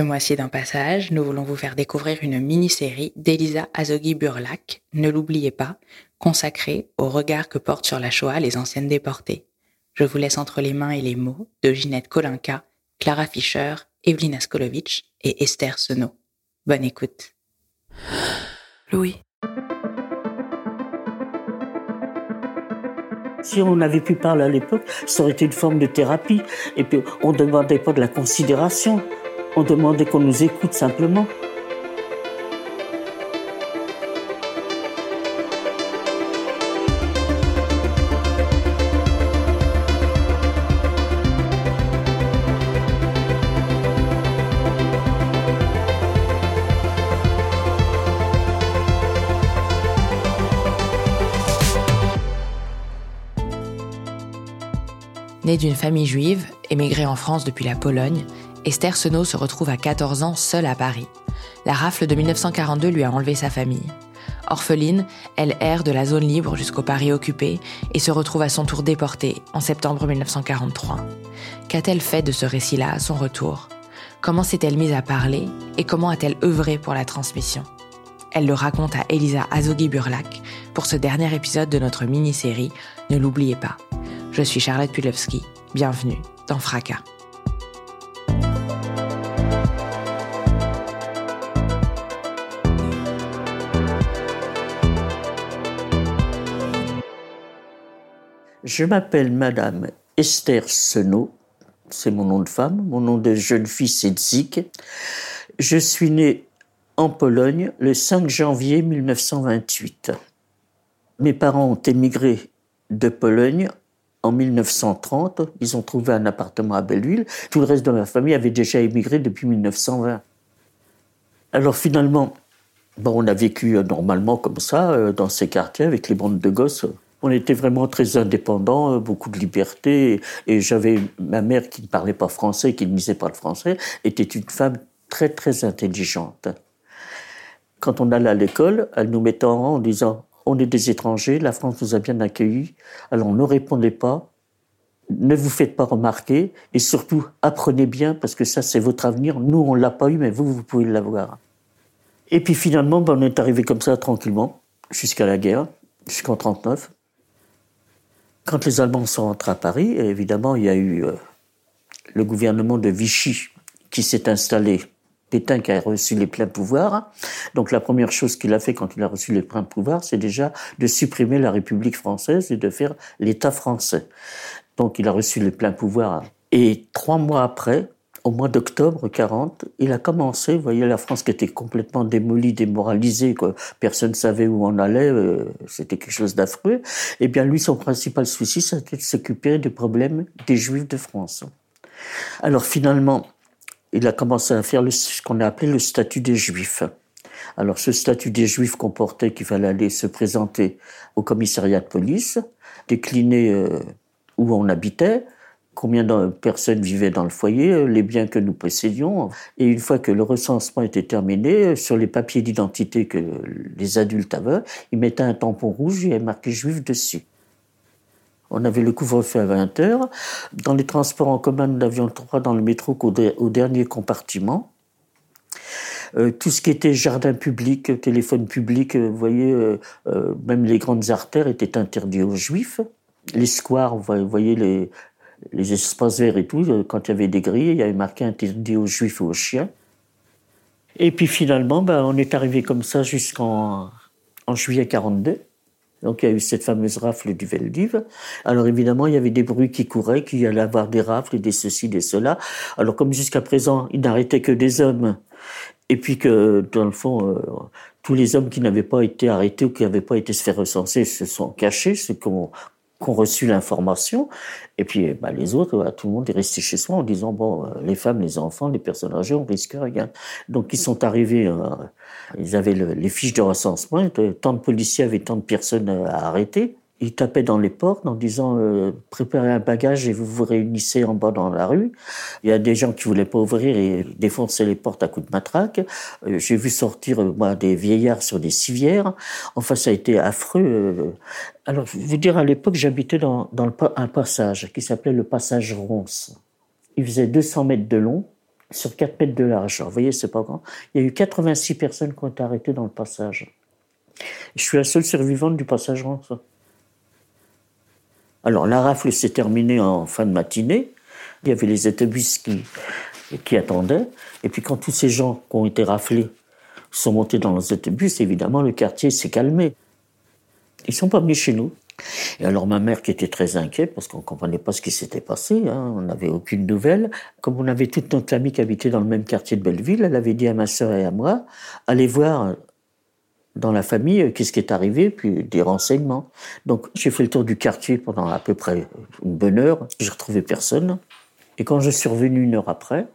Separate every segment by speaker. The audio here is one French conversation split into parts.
Speaker 1: Ce mois-ci dans Passage, nous voulons vous faire découvrir une mini-série d'Elisa Azogui Burlac, ne l'oubliez pas, consacrée au regard que portent sur la Shoah les anciennes déportées. Je vous laisse entre les mains et les mots de Ginette Kolinka, Clara Fischer, Evelina Skolovitch et Esther Senot. Bonne écoute.
Speaker 2: Louis.
Speaker 3: Si on avait pu parler à l'époque, ça aurait été une forme de thérapie. Et puis, on ne demandait pas de la considération. On demandait qu'on nous écoute simplement.
Speaker 1: D'une famille juive, émigrée en France depuis la Pologne, Esther Senot se retrouve à 14 ans seule à Paris. La rafle de 1942 lui a enlevé sa famille. Orpheline, elle erre de la zone libre jusqu'au Paris occupé et se retrouve à son tour déportée en septembre 1943. Qu'a-t-elle fait de ce récit-là à son retour? Comment s'est-elle mise à parler et comment a-t-elle œuvré pour la transmission? Elle le raconte à Elisa Azogui-Burlac pour ce dernier épisode de notre mini-série Ne l'oubliez pas. Je suis Charlotte Pulowski. Bienvenue dans Fracas.
Speaker 3: Je m'appelle Madame Esther Senot, c'est mon nom de femme, mon nom de jeune fille c'est Zik. Je suis née en Pologne le 5 janvier 1928. Mes parents ont émigré de Pologne en 1930. Ils ont trouvé un appartement à Belleville. Tout le reste de ma famille avait déjà émigré depuis 1920. Alors finalement, bon, on a vécu euh, normalement comme ça, euh, dans ces quartiers, avec les bandes de gosses. On était vraiment très indépendants, euh, beaucoup de liberté. Et j'avais ma mère qui ne parlait pas français, qui ne lisait pas le français, était une femme très très intelligente. Quand on allait à l'école, elle nous mettait en rang en disant on est des étrangers, la France nous a bien accueillis, alors ne répondez pas, ne vous faites pas remarquer, et surtout apprenez bien, parce que ça c'est votre avenir, nous on l'a pas eu, mais vous, vous pouvez l'avoir. Et puis finalement, ben, on est arrivé comme ça tranquillement, jusqu'à la guerre, jusqu'en 39. Quand les Allemands sont rentrés à Paris, évidemment, il y a eu euh, le gouvernement de Vichy qui s'est installé. Pétain qui a reçu les pleins pouvoirs. Donc la première chose qu'il a fait quand il a reçu les pleins pouvoirs, c'est déjà de supprimer la République française et de faire l'État français. Donc il a reçu les pleins pouvoirs. Et trois mois après, au mois d'octobre 40, il a commencé, vous voyez, la France qui était complètement démolie, démoralisée, quoi. personne ne savait où on allait, euh, c'était quelque chose d'affreux. Eh bien, lui, son principal souci, c'était de s'occuper des problèmes des Juifs de France. Alors finalement, il a commencé à faire ce qu'on a appelé le statut des Juifs. Alors, ce statut des Juifs comportait qu'il fallait aller se présenter au commissariat de police, décliner euh, où on habitait, combien de personnes vivaient dans le foyer, euh, les biens que nous possédions. Et une fois que le recensement était terminé, euh, sur les papiers d'identité que les adultes avaient, ils mettaient un tampon rouge et marqué juif dessus. On avait le couvre-feu à 20 heures. Dans les transports en commun, nous n'avions le dans le métro qu'au dernier compartiment. Euh, tout ce qui était jardin public, téléphone public, vous voyez, même les grandes artères étaient interdites aux juifs. Les squares, vous voyez les, espaces verts et tout, euh, quand il y avait des grilles, il y avait marqué interdit aux juifs et aux chiens. Et puis finalement, ben, on est arrivé comme ça jusqu'en en juillet 42. Donc il y a eu cette fameuse rafle du Veldiv. Alors évidemment, il y avait des bruits qui couraient, qu'il y allait avoir des rafles, des ceci, des cela. Alors comme jusqu'à présent, il n'arrêtait que des hommes, et puis que dans le fond, euh, tous les hommes qui n'avaient pas été arrêtés ou qui n'avaient pas été se faire recenser se sont cachés, ce qu'on ont reçu l'information. Et puis, bah, les autres, tout le monde est resté chez soi en disant, bon, euh, les femmes, les enfants, les personnes âgées, on risque rien. Donc, ils sont arrivés, euh, ils avaient les fiches de recensement, tant de policiers avaient tant de personnes à arrêter. Ils tapaient dans les portes en disant euh, préparez un bagage et vous vous réunissez en bas dans la rue. Il y a des gens qui voulaient pas ouvrir et défoncer les portes à coups de matraque. Euh, J'ai vu sortir euh, moi des vieillards sur des civières. Enfin, ça a été affreux. Alors, je vous dire, à l'époque, j'habitais dans, un passage qui s'appelait le passage Ronce. Il faisait 200 mètres de long sur 4 mètres de large. vous voyez, c'est pas grand. Il y a eu 86 personnes qui ont été arrêtées dans le passage. Je suis la seule survivante du passage ça. Alors, la rafle s'est terminée en fin de matinée. Il y avait les autobus qui, qui attendaient. Et puis, quand tous ces gens qui ont été raflés sont montés dans les autobus, évidemment, le quartier s'est calmé. Ils sont pas venus chez nous. Et alors ma mère qui était très inquiète parce qu'on ne comprenait pas ce qui s'était passé, hein, on n'avait aucune nouvelle. Comme on avait toute notre famille qui habitait dans le même quartier de Belleville, elle avait dit à ma sœur et à moi, allez voir dans la famille euh, qu'est-ce qui est arrivé, puis des renseignements. Donc j'ai fait le tour du quartier pendant à peu près une bonne heure, j'ai retrouvé personne. Et quand je suis revenu une heure après,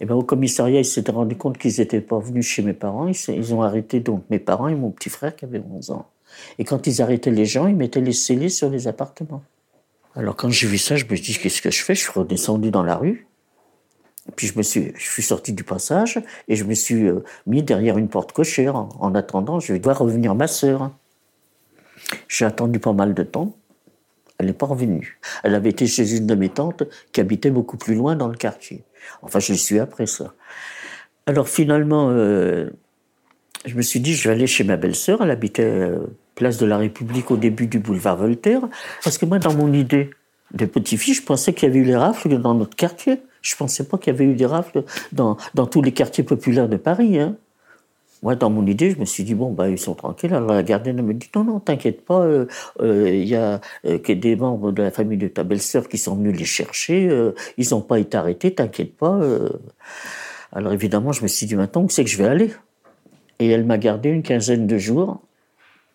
Speaker 3: eh ben, au commissariat, ils s'étaient rendu compte qu'ils n'étaient pas venus chez mes parents. Ils, ont arrêté donc mes parents et mon petit frère qui avait 11 ans. Et quand ils arrêtaient les gens, ils mettaient les scellés sur les appartements. Alors quand j'ai vu ça, je me suis dit, qu'est-ce que je fais? Je suis redescendu dans la rue. Puis je me suis, je suis sorti du passage et je me suis euh, mis derrière une porte cochère. En, attendant, je vais devoir revenir ma sœur. J'ai attendu pas mal de temps. Elle n'est pas revenue. Elle avait été chez une de mes tantes qui habitait beaucoup plus loin dans le quartier. Enfin, je suis après ça. Alors finalement, euh, je me suis dit, je vais aller chez ma belle-sœur. Elle habitait euh, place de la République au début du boulevard Voltaire. Parce que moi, dans mon idée de petit-fils, je pensais qu'il y avait eu les rafles dans notre quartier. Je pensais pas qu'il y avait eu des rafles dans, dans tous les quartiers populaires de Paris. Hein. Moi, dans mon idée, je me suis dit, bon, bah, ils sont tranquilles. Alors la gardienne me dit, non, non, t'inquiète pas, il euh, euh, y a euh, des membres de la famille de ta belle-sœur qui sont venus les chercher, ils n'ont pas été arrêtés, t'inquiète pas. Alors évidemment, je me suis dit, maintenant, où c'est que je vais aller? Et elle m'a gardé une quinzaine de jours.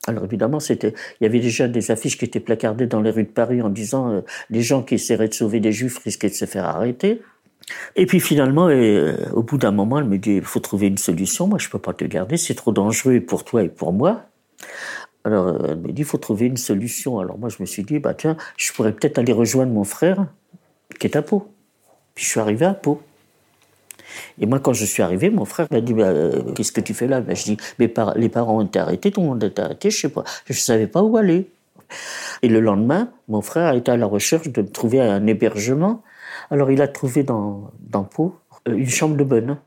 Speaker 3: Alors évidemment, c'était, il y avait déjà des affiches qui étaient placardées dans les rues de Paris en disant les gens qui essaieraient de sauver des juifs risquaient de se faire arrêter. Et puis finalement, euh, au bout d'un moment, elle me dit, il faut trouver une solution, moi je peux pas te garder, c'est trop dangereux pour toi et pour moi. Alors euh, elle me dit, il faut trouver une solution. Alors moi je me suis dit, bah tiens, je pourrais peut-être aller rejoindre mon frère qui est à Pau. Puis je suis arrivé à Pau. Et moi, quand je suis arrivé, mon frère m'a dit bah, euh, Qu'est-ce que tu fais là? Bah, Je dis Mais les parents ont été arrêtés, tout le monde été arrêté, je sais pas. Je ne savais pas où aller. Et le lendemain, mon frère a été à la recherche de trouver un hébergement alors il a trouvé dans, dans Pau euh, une chambre de bonne.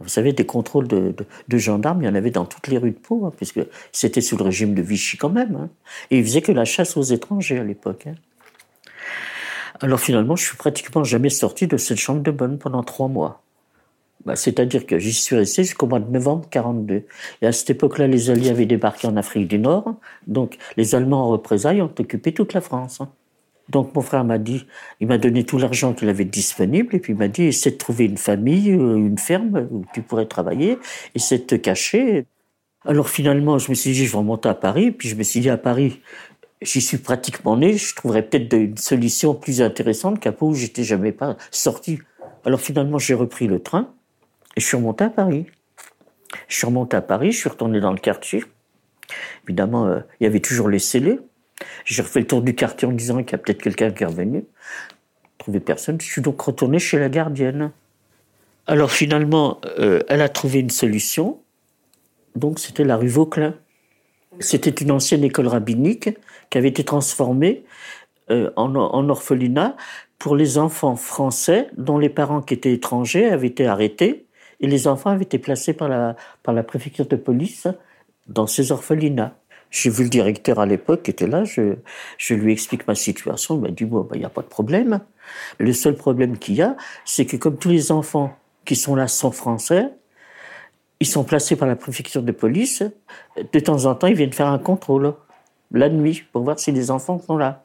Speaker 3: Vous savez, des contrôles de, gendarmes, il y en avait dans toutes les rues de Pau, hein, puisque c'était sous le régime de Vichy quand même. Hein. Et il faisait que la chasse aux étrangers à l'époque. Hein. Alors finalement, je suis pratiquement jamais sorti de cette chambre de bonne pendant trois mois. Bah, c'est-à-dire que j'y suis resté jusqu'au mois de novembre 42. Et à cette époque-là, les Alliés avaient débarqué en Afrique du Nord. Donc les Allemands en représailles ont occupé toute la France. Donc mon frère m'a dit, il m'a donné tout l'argent qu'il avait disponible et puis il m'a dit, essaie de trouver une famille, euh, une ferme où tu pourrais travailler, essaie de te cacher. Alors finalement, je me suis dit, je vais remonter à Paris, puis je me suis dit, à Paris, j'y suis pratiquement né, je trouverais peut-être une solution plus intéressante qu'à Pau où j'étais jamais pas sorti. Alors finalement, j'ai repris le train et je suis remonté à Paris. Je suis remonté à Paris, je suis retourné dans le quartier. Évidemment, euh, il y avait toujours les scellés. J'ai refait le tour du quartier en disant qu'il y a peut-être quelqu'un qui est revenu. Trouvé personne. Je suis donc retourné chez la gardienne. Alors finalement, euh, elle a trouvé une solution. Donc c'était la rue Vauclin. C'était une ancienne école rabbinique qui avait été transformée euh, en, en, orphelinat pour les enfants français dont les parents qui étaient étrangers avaient été arrêtés et les enfants avaient été placés par la, par la préfecture de police dans ces orphelinats. J'ai vu le directeur à l'époque qui était là, je, je lui explique ma situation, il m'a dit, bon, il n'y a pas de problème. Le seul problème qu'il y a, c'est que comme tous les enfants qui sont là sont français, ils sont placés par la préfecture de police, de temps en temps, ils viennent faire un contrôle, la nuit, pour voir si les enfants sont là.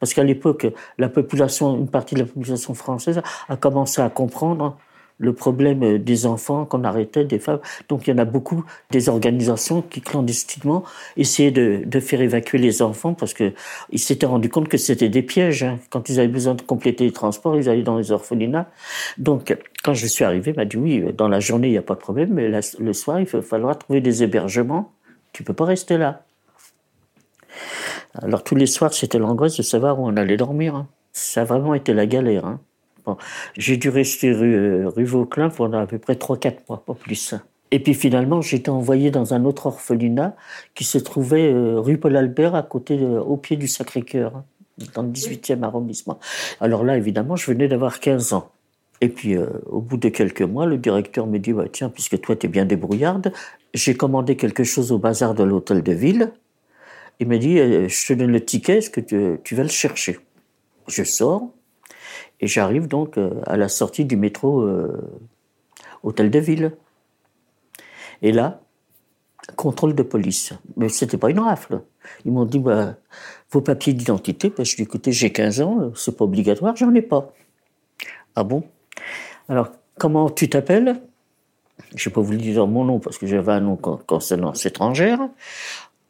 Speaker 3: Parce qu'à l'époque, la population, une partie de la population française a commencé à comprendre le problème des enfants qu'on arrêtait, des femmes. Donc il y en a beaucoup des organisations qui clandestinement essayaient de, faire évacuer les enfants parce que ils s'étaient rendus compte que c'était des pièges. Hein. Quand ils avaient besoin de compléter les transports, ils allaient dans les orphelinats. Donc quand je suis arrivé, il m'a dit oui, dans la journée il n'y a pas de problème, mais le soir il va falloir trouver des hébergements. Tu peux pas rester là. Alors tous les soirs c'était l'angoisse de savoir où on allait dormir. Hein. Ça a vraiment été la galère. Hein. J'ai dû rester rue, rue Vauclin pendant à peu près 3-4 mois, pas plus. Et puis finalement, été envoyé dans un autre orphelinat qui se trouvait euh, rue Paul Albert, à côté, au pied du Sacré-Cœur, hein, dans le 18e arrondissement. Alors là, évidemment, je venais d'avoir 15 ans. Et puis, euh, au bout de quelques mois, le directeur me dit bah, Tiens, puisque toi, tu es bien débrouillarde, j'ai commandé quelque chose au bazar de l'hôtel de ville. Il me dit euh, Je te donne le ticket, est-ce que tu, vas le chercher? Je sors et j'arrive donc euh, à la sortie du métro hôtel de ville. Et là, contrôle de police. Mais c'était pas une rafle. Ils m'ont dit bah, vos papiers d'identité. Dit écoutez, j'ai 15 ans, c'est pas obligatoire, j'en ai pas. Ah bon? Alors, comment tu t'appelles? Je n'ai pas voulu dire mon nom parce que j'avais un nom consonance étrangère.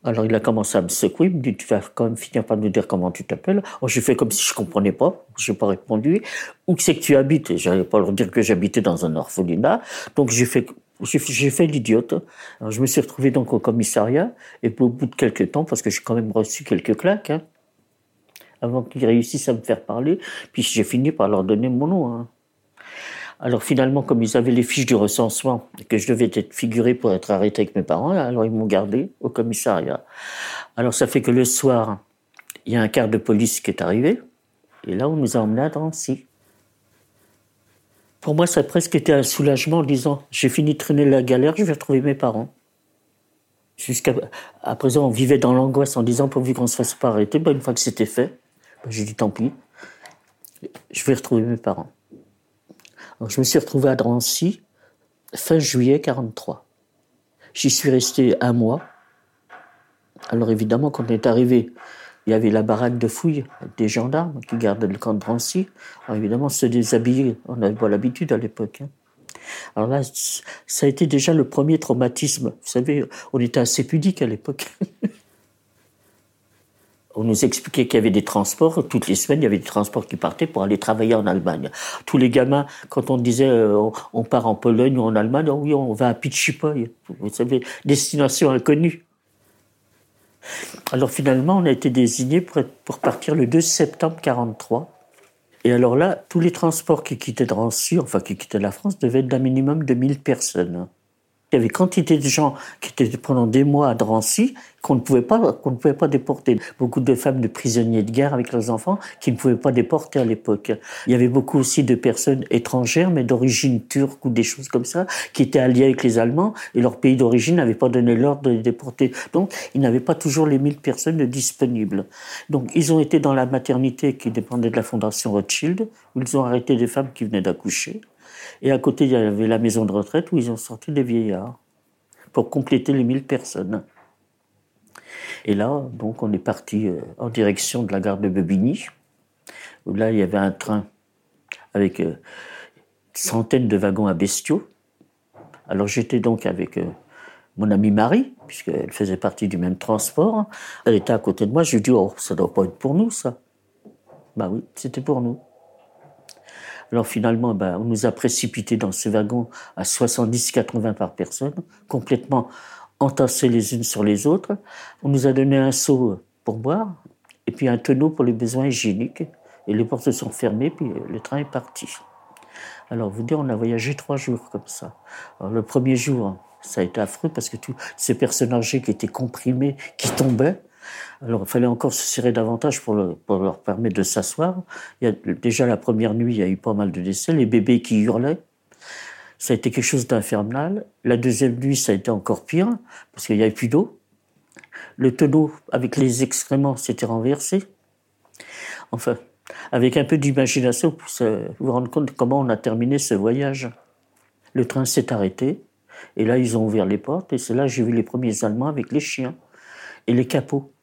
Speaker 3: Alors il a commencé à me secouer, il me dit tu vas quand même finir par me dire comment tu t'appelles. Oh, j'ai fait comme si je comprenais pas, j'ai pas répondu. Où c'est que tu habites Et j'allais pas leur dire que j'habitais dans un orphelinat. Donc j'ai fait j'ai fait l'idiote. Je me suis retrouvé donc au commissariat et au bout de quelques temps, parce que j'ai quand même reçu quelques claques, hein, avant qu'ils réussissent à me faire parler. Puis j'ai fini par leur donner mon nom. Hein. Alors finalement, comme ils avaient les fiches du recensement et que je devais être figuré pour être arrêté avec mes parents, alors ils m'ont gardé au commissariat. Alors ça fait que le soir, il y a un quart de police qui est arrivé. Et là, on nous a emmenés à Drancy. Pour moi, ça a presque été un soulagement en disant j'ai fini de traîner la galère, je vais retrouver mes parents. Jusqu'à à présent, on vivait dans l'angoisse en disant pourvu qu'on se fasse pas arrêter. Ben, une fois que c'était fait, j'ai dit tant pis, je vais retrouver mes parents. Je me suis retrouvé à Drancy fin juillet 43. J'y suis resté un mois. Alors évidemment, quand on est arrivé, il y avait la baraque de fouille des gendarmes qui gardaient le camp de Drancy. Alors évidemment, se déshabiller, on n'avait pas l'habitude à l'époque. Hein. Alors là, ça a été déjà le premier traumatisme. Vous savez, on était assez pudique à l'époque. on nous expliquait qu'il y avait des transports. Toutes les semaines, il y avait des transports qui partaient pour aller travailler en Allemagne. Tous les gamins, quand on disait euh, on part en Pologne ou en Allemagne, oh oui, on va à Pichipoy. Vous savez, destination inconnue. Alors finalement, on a été désigné pour, partir le 2 septembre 43. Et alors là, tous les transports qui quittaient qui quittaient la France, devaient être d'un minimum de 1000 personnes. Il y avait quantité de gens qui étaient pendant des mois à Drancy qu'on ne pouvait pas, ne pouvait pas déporter. Beaucoup de femmes de prisonniers de guerre avec leurs enfants qui ne pouvaient pas déporter à l'époque. Il y avait beaucoup aussi de personnes étrangères, mais d'origine turque ou des choses comme ça, qui étaient alliées avec les Allemands et leur pays d'origine n'avait pas donné l'ordre de les déporter. Donc, ils n'avaient pas toujours les 1000 personnes disponibles. Donc, ils ont été dans la maternité qui dépendait de la Fondation Rothschild, où ils ont arrêté des femmes qui venaient d'accoucher. Et à côté, il y avait la maison de retraite où ils ont sorti des vieillards pour compléter les 1000 personnes. Et là, donc, on est parti euh, en direction de la gare de Bebigny, où là, il y avait un train avec euh, centaines de wagons à bestiaux. Alors, j'étais donc avec euh, mon amie Marie, puisqu'elle faisait partie du même transport. Elle était à côté de moi. Je lui ai dit, oh, ça doit pas être pour nous, ça. Bah oui, c'était pour nous. Alors finalement, ben, on nous a précipités dans ce wagon à 70-80 par personne, complètement entassés les unes sur les autres. On nous a donné un seau pour boire et puis un tonneau pour les besoins hygiéniques. Et les portes se sont fermées, puis le train est parti. Alors, vous dire, on a voyagé trois jours comme ça. Le premier jour, ça a été affreux parce que tous ces personnes âgées qui étaient comprimées, qui tombaient, alors, il fallait encore se serrer davantage pour, leur permettre de s'asseoir. déjà la première nuit, il y a eu pas mal de décès, les bébés qui hurlaient. Ça a été quelque chose d'infernal. La deuxième nuit, ça a été encore pire, parce qu'il n'y avait plus d'eau. Le tonneau avec les excréments s'était renversé. Enfin, avec un peu d'imagination, pour vous rendre compte comment on a terminé ce voyage. Le train s'est arrêté, et là, ils ont ouvert les portes, et c'est là que j'ai vu les premiers Allemands avec les chiens et les capots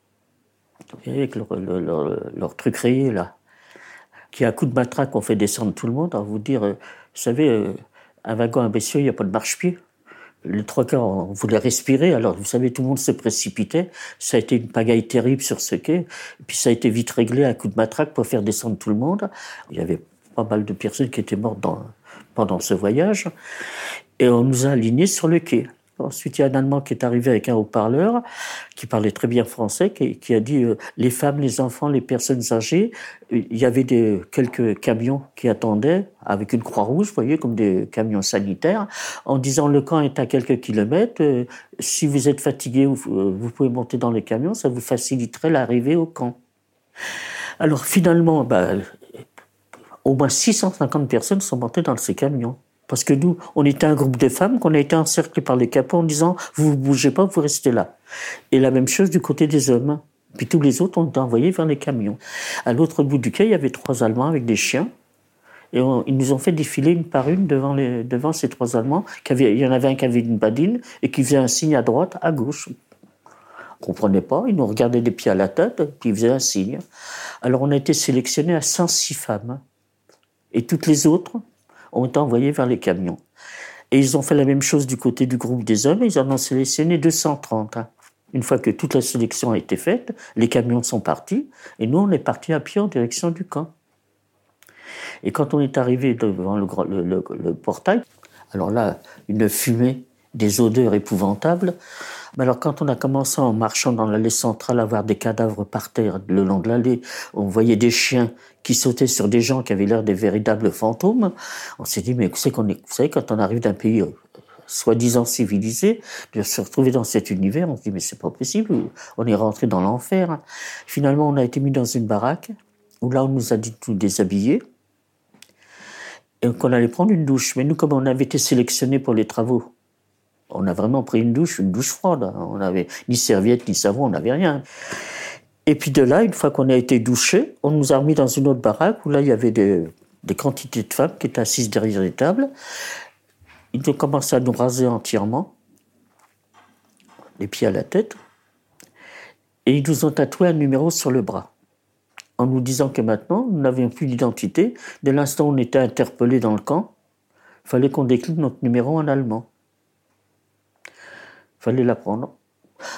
Speaker 3: avec leur, leur, truc rayé là, qui à coup de matraque ont fait descendre tout le monde. À vous dire, euh, vous savez, euh, un wagon imbécile, il n'y a pas de marche-pied. Les trois quarts, on voulait respirer, alors vous savez, tout le monde se précipitait. Ça a été une pagaille terrible sur ce quai. Et puis ça a été vite réglé à coup de matraque pour faire descendre tout le monde. Il y avait pas mal de personnes qui étaient mortes pendant ce voyage. Et on nous a alignés sur le quai. Ensuite, il y a un Allemand qui est arrivé avec un haut-parleur, qui parlait très bien français, qui, a dit euh, les femmes, les enfants, les personnes âgées. Il y avait quelques camions qui attendaient avec une croix rouge, vous voyez, comme des camions sanitaires, en disant le camp est à quelques kilomètres. Euh, si vous êtes fatigué, vous, euh, vous pouvez monter dans les camions, ça vous faciliterait l'arrivée au camp. Alors finalement, bah, au moins 650 personnes sont montées dans ces camions. Parce que nous, on était un groupe de femmes qu'on a été encerclés par les capots en disant vous ne bougez pas, vous restez là. Et la même chose du côté des hommes. Puis tous les autres ont été envoyés vers les camions. À l'autre bout du quai, il y avait trois Allemands avec des chiens. Et ils nous ont fait défiler une par une devant, ces trois Allemands. Il y en avait un qui avait une badine et qui faisait un signe à droite, à gauche. On comprenait pas. Ils nous regardaient des pieds à la tête, puis ils faisaient un signe. Alors on a été sélectionnés à 106 femmes. Et toutes les autres ont été envoyées vers les camions. Et ils ont fait la même chose du côté du groupe des hommes. Ils en ont sélectionné 230. Une fois que toute la sélection a été faite, les camions sont partis. Et nous, on est partis à pied en direction du camp. Et quand on est arrivé devant le, le portail, alors là, une fumée, des odeurs épouvantables. Mais alors quand on a commencé en marchant dans l'allée centrale à voir des cadavres par terre le long de l'allée, on voyait des chiens qui sautaient sur des gens qui avaient l'air des véritables fantômes. On s'est dit mais vous savez, est, vous savez quand on arrive d'un pays euh, soi-disant civilisé, de se retrouver dans cet univers, on se dit mais c'est pas possible, on est rentré dans l'enfer. Finalement on a été mis dans une baraque où là on nous a dit de nous déshabiller et qu'on allait prendre une douche. Mais nous comme on avait été sélectionnés pour les travaux on a vraiment pris une douche, une douche froide. On n'avait ni serviette, ni savon, on n'avait rien. Et puis de là, une fois qu'on a été douché, on nous a remis dans une autre baraque où là, il y avait des, quantités de femmes qui étaient assises derrière les tables. Ils ont commencé à nous raser entièrement, les pieds à la tête, et ils nous ont tatoué un numéro sur le bras, en nous disant que maintenant, nous n'avions plus d'identité. Dès l'instant où on était interpellés dans le camp, il fallait qu'on décline notre numéro en allemand fallait l'apprendre.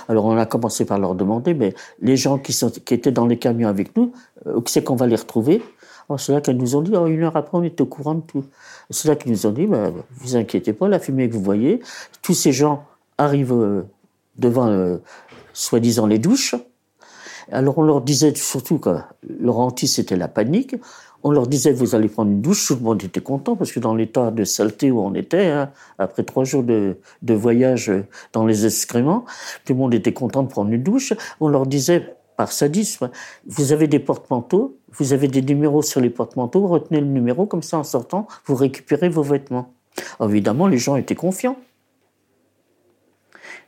Speaker 3: Alors on a commencé par leur demander, mais les gens qui, sont, qui étaient dans les camions avec nous, euh, c'est qu'on va les retrouver? C'est là qu'elles nous ont dit, oh, une heure après, on est au courant de tout. C'est là qu'ils nous ont dit, bah, vous inquiétez pas, la fumée que vous voyez, tous ces gens arrivent euh, devant, euh, soi-disant, les douches. Alors on leur disait surtout que leur anti, c'était la panique. On leur disait, vous allez prendre une douche, tout le monde était content, parce que dans l'état de saleté où on était, hein, après trois jours de, voyage dans les excréments, tout le monde était content de prendre une douche. On leur disait, par sadisme, vous avez des porte-manteaux, vous avez des numéros sur les porte-manteaux, retenez le numéro, comme ça en sortant, vous récupérez vos vêtements. évidemment, les gens étaient confiants.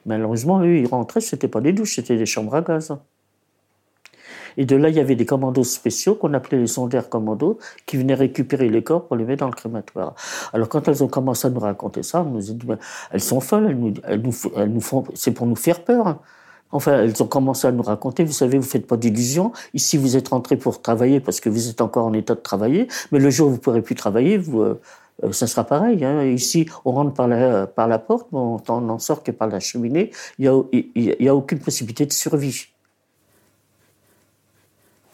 Speaker 3: Malheureusement, eux, ils rentraient, c'était pas des douches, c'était des chambres à gaz. Et de là, il y avait des commandos spéciaux qu'on appelait les sondaires commandos qui venaient récupérer les corps pour les mettre dans le crématoire. Alors quand elles ont commencé à nous raconter ça, on nous a dit, elles sont folles, elles nous, elles nous, elles nous font, c'est pour nous faire peur. Enfin, elles ont commencé à nous raconter, vous savez, vous faites pas d'illusions. Ici, vous êtes rentrés pour travailler parce que vous êtes encore en état de travailler. Mais le jour où vous pourrez plus travailler, vous, euh, ça sera pareil. Hein. Ici, on rentre par la, par la porte, on n'en sort que par la cheminée. Il n'y a, y a aucune possibilité de survie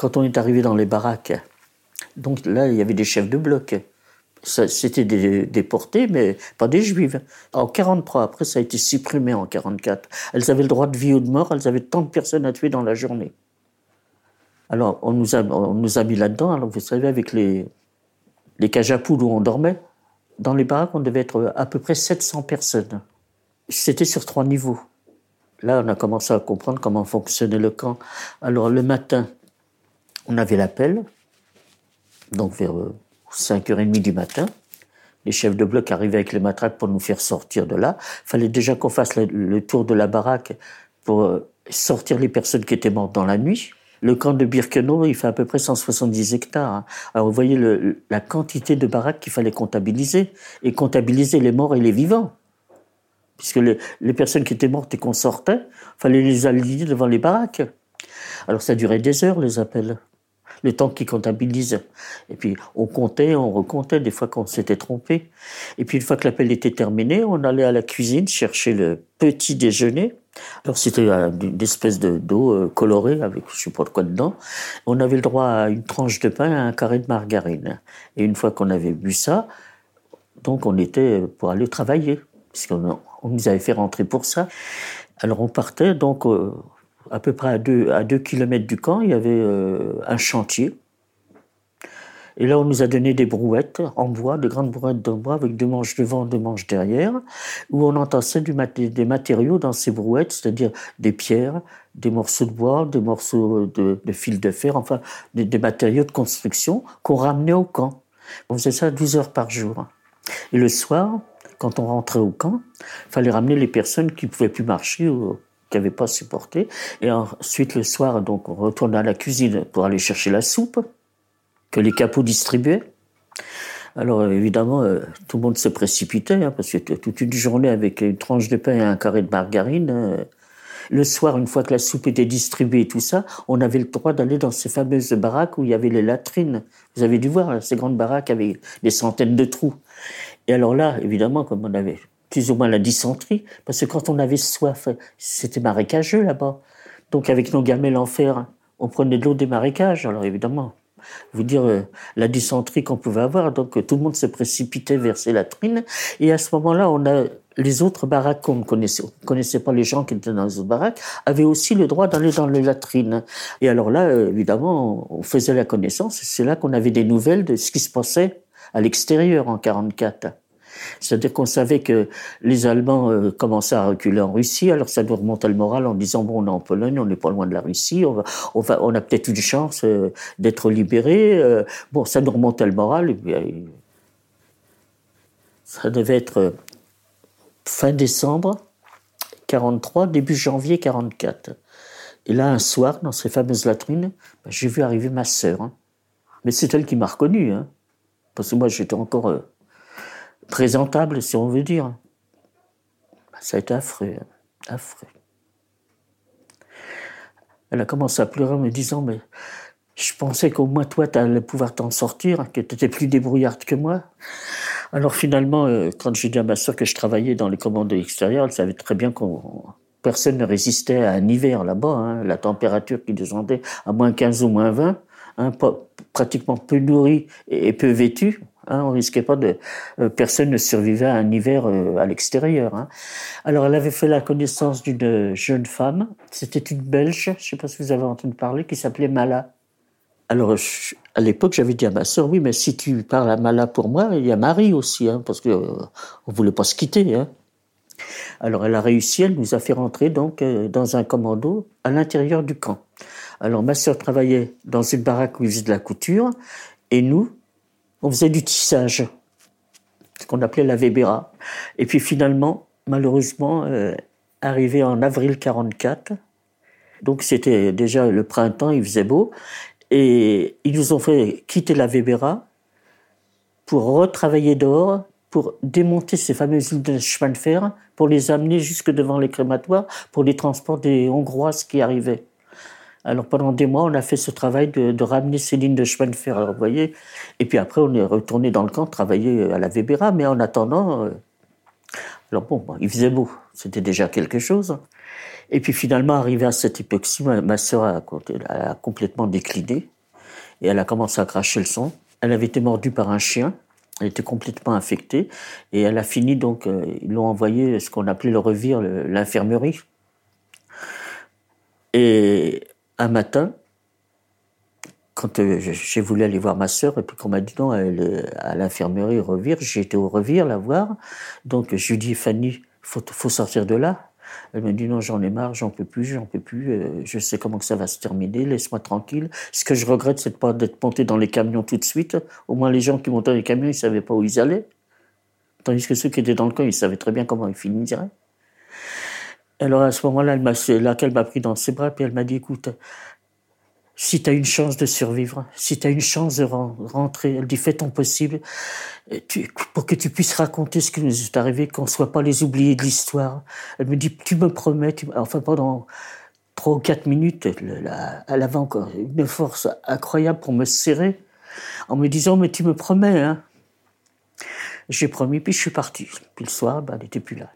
Speaker 3: quand on est arrivé dans les baraques, donc là, il y avait des chefs de bloc. C'était des déportés, mais pas des juifs. En 43, après, ça a été supprimé en 44. Elles avaient le droit de vie ou de mort, elles avaient tant de personnes à tuer dans la journée. Alors, on nous a, mis là-dedans, alors vous savez, avec les, les où on dormait, dans les baraques, on devait être à peu près 700 personnes. C'était sur trois niveaux. Là, on a commencé à comprendre comment fonctionnait le camp. Alors, le matin, on avait l'appel, donc vers 5h30 euh, du matin. Les chefs de bloc arrivaient avec les matraques pour nous faire sortir de là. Il fallait déjà qu'on fasse le, tour de la baraque pour euh, sortir les personnes qui étaient mortes dans la nuit. Le camp de Birkenau, il fait à peu près 170 hectares. Hein. Alors vous voyez la quantité de baraques qu'il fallait comptabiliser et comptabiliser les morts et les vivants. Puisque les, personnes qui étaient mortes et qu'on sortait, fallait les aligner devant les baraques. Alors ça durait des heures les appels le temps qu'ils comptabilisent. Et puis on comptait, on recomptait, des fois qu'on s'était trompé. Et puis une fois que l'appel était terminé, on allait à la cuisine chercher le petit déjeuner. Alors c'était une espèce de d'eau euh, colorée avec je sais pas quoi dedans. On avait le droit à une tranche de pain et à un carré de margarine. Et une fois qu'on avait bu ça, donc on était pour aller travailler, puisqu'on on nous avait fait rentrer pour ça. Alors on partait donc euh, à peu près à deux, à deux kilomètres du camp, il y avait euh, un chantier. Et là, on nous a donné des brouettes en bois, de grandes brouettes en bois avec deux manches devant, deux manches derrière, où on entassait du des matériaux dans ces brouettes, c'est-à-dire des pierres, des morceaux de bois, des morceaux de, de fil de fer, enfin des, matériaux de construction qu'on ramenait au camp. On faisait ça 12 heures par jour. Et le soir, quand on rentrait au camp, il fallait ramener les personnes qui ne pouvaient plus marcher qui n'avaient pas supporté. Et ensuite, le soir, donc, on retournait à la cuisine pour aller chercher la soupe que les capots distribuaient. Alors évidemment, euh, tout le monde se précipitait, hein, parce que toute une journée avec une tranche de pain et un carré de margarine, euh, le soir, une fois que la soupe était distribuée et tout ça, on avait le droit d'aller dans ces fameuses baraques où il y avait les latrines. Vous avez dû voir hein, ces grandes baraques avec des centaines de trous. Et alors là, évidemment, comme on avait plus ou moins la dysenterie, parce que quand on avait soif, c'était marécageux là-bas. Donc avec nos gamelles en fer, on prenait de l'eau des marécages. Alors évidemment, vous dire euh, la dysenterie qu'on pouvait avoir. Donc tout le monde se précipitait vers ces latrines. Et à ce moment-là, on a les autres baraques qu'on ne connaissait, connaissait pas les gens qui étaient dans les autres baraques, avaient aussi le droit d'aller dans les latrines. Et alors là, euh, évidemment, on faisait la connaissance. C'est là qu'on avait des nouvelles de ce qui se passait à l'extérieur en 44. C'est-à-dire qu'on savait que les Allemands euh, commençaient à reculer en Russie, alors ça nous remontait le moral en disant bon, on est en Pologne, on n'est pas loin de la Russie, on, a peut-être une chance euh, d'être libérés. bon, ça nous remontait le moral. Ça devait être fin décembre 43, début janvier 44. Et là, un soir, dans ces fameuses latrines, ben, j'ai vu arriver ma sœur. Hein. Mais c'est elle qui m'a reconnu. Hein. Parce que moi, j'étais encore euh, présentable, si on veut dire. Ben, ça a été affreux. Hein. Affreux. Elle a commencé à pleurer en me disant, mais je pensais qu'au moins toi, tu allais pouvoir t'en sortir, que tu étais plus débrouillarde que moi. Alors finalement, euh, quand j'ai dit à ma soeur que je travaillais dans les commandes extérieures, elle savait très bien qu'on personne ne résistait à un hiver là-bas. Hein, la température qui descendait à moins 15 ou moins 20, hein, pratiquement peu nourri et, peu vêtu. Hein, on risquait pas de, euh, personne ne survivait à un hiver euh, à l'extérieur. Hein. Alors, elle avait fait la connaissance d'une jeune femme. C'était une Belge, je sais pas si vous avez entendu parler, qui s'appelait Mala. Alors, à l'époque, j'avais dit à ma sœur, oui, mais si tu parles à Mala pour moi, il y a Marie aussi, hein, parce que ne euh, on voulait pas se quitter. Hein. Alors, elle a réussi, elle nous a fait rentrer donc euh, dans un commando à l'intérieur du camp. Alors, ma sœur travaillait dans une baraque où ils faisaient de la couture, et nous, on faisait du tissage, ce qu'on appelait la Weber'a. Et puis finalement, malheureusement, euh, arrivé en avril 44, donc c'était déjà le printemps, il faisait beau, et ils nous ont fait quitter la Weber'a pour retravailler dehors, pour démonter ces fameuses lignes de chemin de fer, pour les amener jusque devant les crématoires, pour les transports des Hongroises qui arrivaient. Alors pendant des mois, on a fait ce travail de, ramener ces lignes de chemin de fer. Voyez, et puis après, on est retourné dans le camp travailler à la Weber'a, mais en attendant, euh, alors bon, il faisait beau, c'était déjà quelque chose. Et puis finalement, arrivé à cette hypoxie, ma, soeur a, complètement décliné et elle a commencé à cracher le sang. Elle avait été mordue par un chien, elle était complètement infectée et elle a fini donc, euh, ils l'ont envoyé ce qu'on appelait le revire, l'infirmerie. Et un matin, quand euh, j'ai voulu aller voir ma sœur et puis qu'on m'a dit non, elle est à l'infirmerie revire, été au revire la voir. Donc je lui dis Fanny, faut faut sortir de là. Elle me dit non, j'en ai marre, j'en peux plus, j'en peux plus, euh, je sais comment que ça va se terminer, laisse-moi tranquille. Ce que je regrette, c'est de pas d'être monté dans les camions tout de suite. Au moins, les gens qui montaient dans les camions, ils savaient pas où ils allaient. Tandis que ceux qui étaient dans le camp, ils savaient très bien comment ils finiraient. Alors à ce moment-là, elle là qu'elle m'a pris dans ses bras, puis elle m'a dit, écoute, si tu as une chance de survivre, si tu as une chance de rentrer, elle dit fais ton possible pour que tu puisses raconter ce qui nous est arrivé, qu'on ne soit pas les oubliés de l'histoire. Elle me dit tu me promets, enfin pendant trois ou quatre minutes, elle, elle, avait encore une force incroyable pour me serrer en me disant mais tu me promets. Hein. J'ai promis, puis je suis parti. Puis le soir, ben, elle n'était plus là.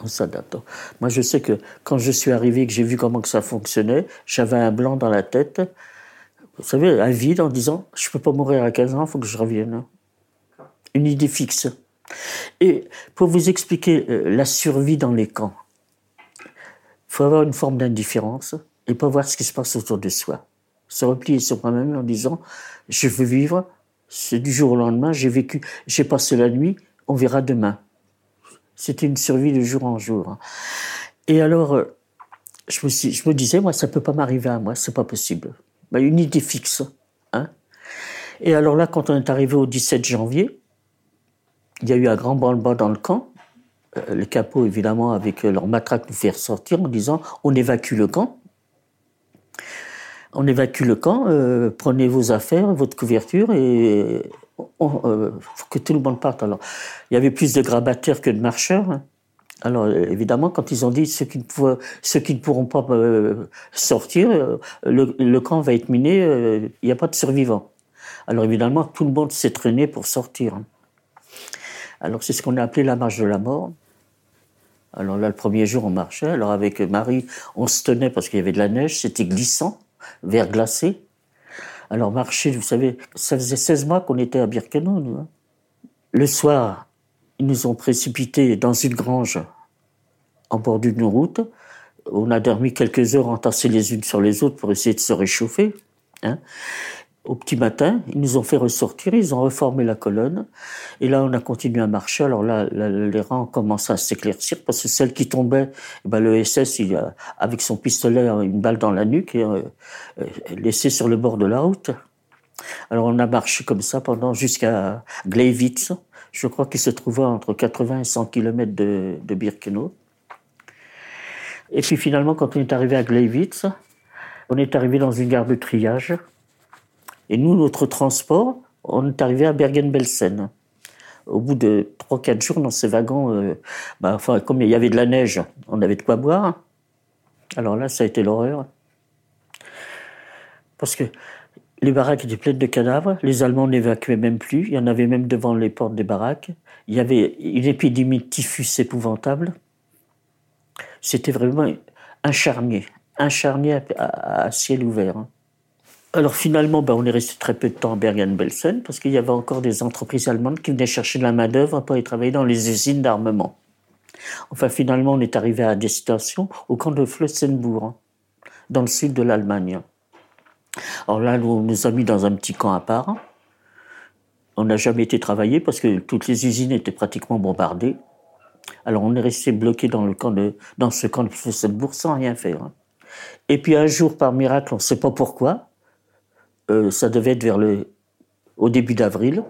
Speaker 3: On s'adapte. Moi, je sais que quand je suis arrivé, que j'ai vu comment que ça fonctionnait, j'avais un blanc dans la tête. Vous savez, un vide en disant, je peux pas mourir à 15 ans, il faut que je revienne. Une idée fixe. Et pour vous expliquer euh, la survie dans les camps, il faut avoir une forme d'indifférence et pas voir ce qui se passe autour de soi. Se replier sur moi-même en disant, je veux vivre, c'est du jour au lendemain, j'ai vécu, j'ai passé la nuit, on verra demain. C'était une survie de jour en jour. Et alors, euh, je me, disais, moi, ça peut pas m'arriver à moi, c'est pas possible. Bah, une idée fixe. Hein Et alors là, quand on est arrivé au 17 janvier, il y a eu un grand branle-bas dans le camp. Euh, les capots, évidemment, avec leur matraque, nous faire sortir en disant on évacue le camp. On évacue le camp, euh, prenez vos affaires, votre couverture et on, euh, faut que tout le monde parte. Alors, il y avait plus de grabataires que de marcheurs. Hein. Alors, évidemment, quand ils ont dit ceux qui ne, pourront pas sortir, le, le, camp va être miné, il n'y a pas de survivants. Alors, évidemment, tout le monde s'est traîné pour sortir. Alors c'est ce qu'on a appelé la marche de la mort. Alors là, le premier jour, on marchait. Alors avec Marie, on se tenait parce qu'il y avait de la neige, c'était glissant, verglacé. Alors marcher, vous savez, ça faisait 16 mois qu'on était à Birkenau, nous. Hein. Le soir, ils nous ont précipités dans une grange en bord d'une route. On a dormi quelques heures entassés les unes sur les autres pour essayer de se réchauffer. Hein au petit matin, ils nous ont fait ressortir, ils ont reformé la colonne, et là on a continué à marcher. Alors là, les rangs commencé à s'éclaircir parce que celle qui tombait, eh ben, le SS, il a, avec son pistolet, une balle dans la nuque, et euh, euh, laissé sur le bord de la route. Alors on a marché comme ça pendant jusqu'à Gleiwitz. Je crois qu'il se trouvait entre 80 et 100 km de, de Birkenau. Et puis finalement, quand on est arrivé à Gleiwitz, on est arrivé dans une gare de triage. Et nous, notre transport, on est arrivé à Bergen-Belsen. Au bout de 3-4 jours dans ces wagons, euh, bah, enfin, comme il y avait de la neige, on avait de quoi boire. Alors là, ça a été l'horreur. Parce que les baraques étaient pleines de cadavres, les Allemands n'évacuaient même plus, il y en avait même devant les portes des baraques. Il y avait une épidémie de typhus épouvantable. C'était vraiment un charnier, un charnier à, ciel ouvert. Hein. Alors finalement, ben, on est resté très peu de temps à Bergen-Belsen parce qu'il y avait encore des entreprises allemandes qui venaient chercher de la main-d'œuvre pour y travailler dans les usines d'armement. Enfin, finalement, on est arrivé à destination au camp de Flossenburg, hein, dans le sud de l'Allemagne. Alors là, on nous a mis dans un petit camp à part. On n'a jamais été travaillé parce que toutes les usines étaient pratiquement bombardées. Alors on est resté bloqué dans, le camp de, dans ce camp de Flossenburg sans rien faire. Hein. Et puis un jour, par miracle, on ne sait pas pourquoi, euh, ça devait être vers le, au début d'avril.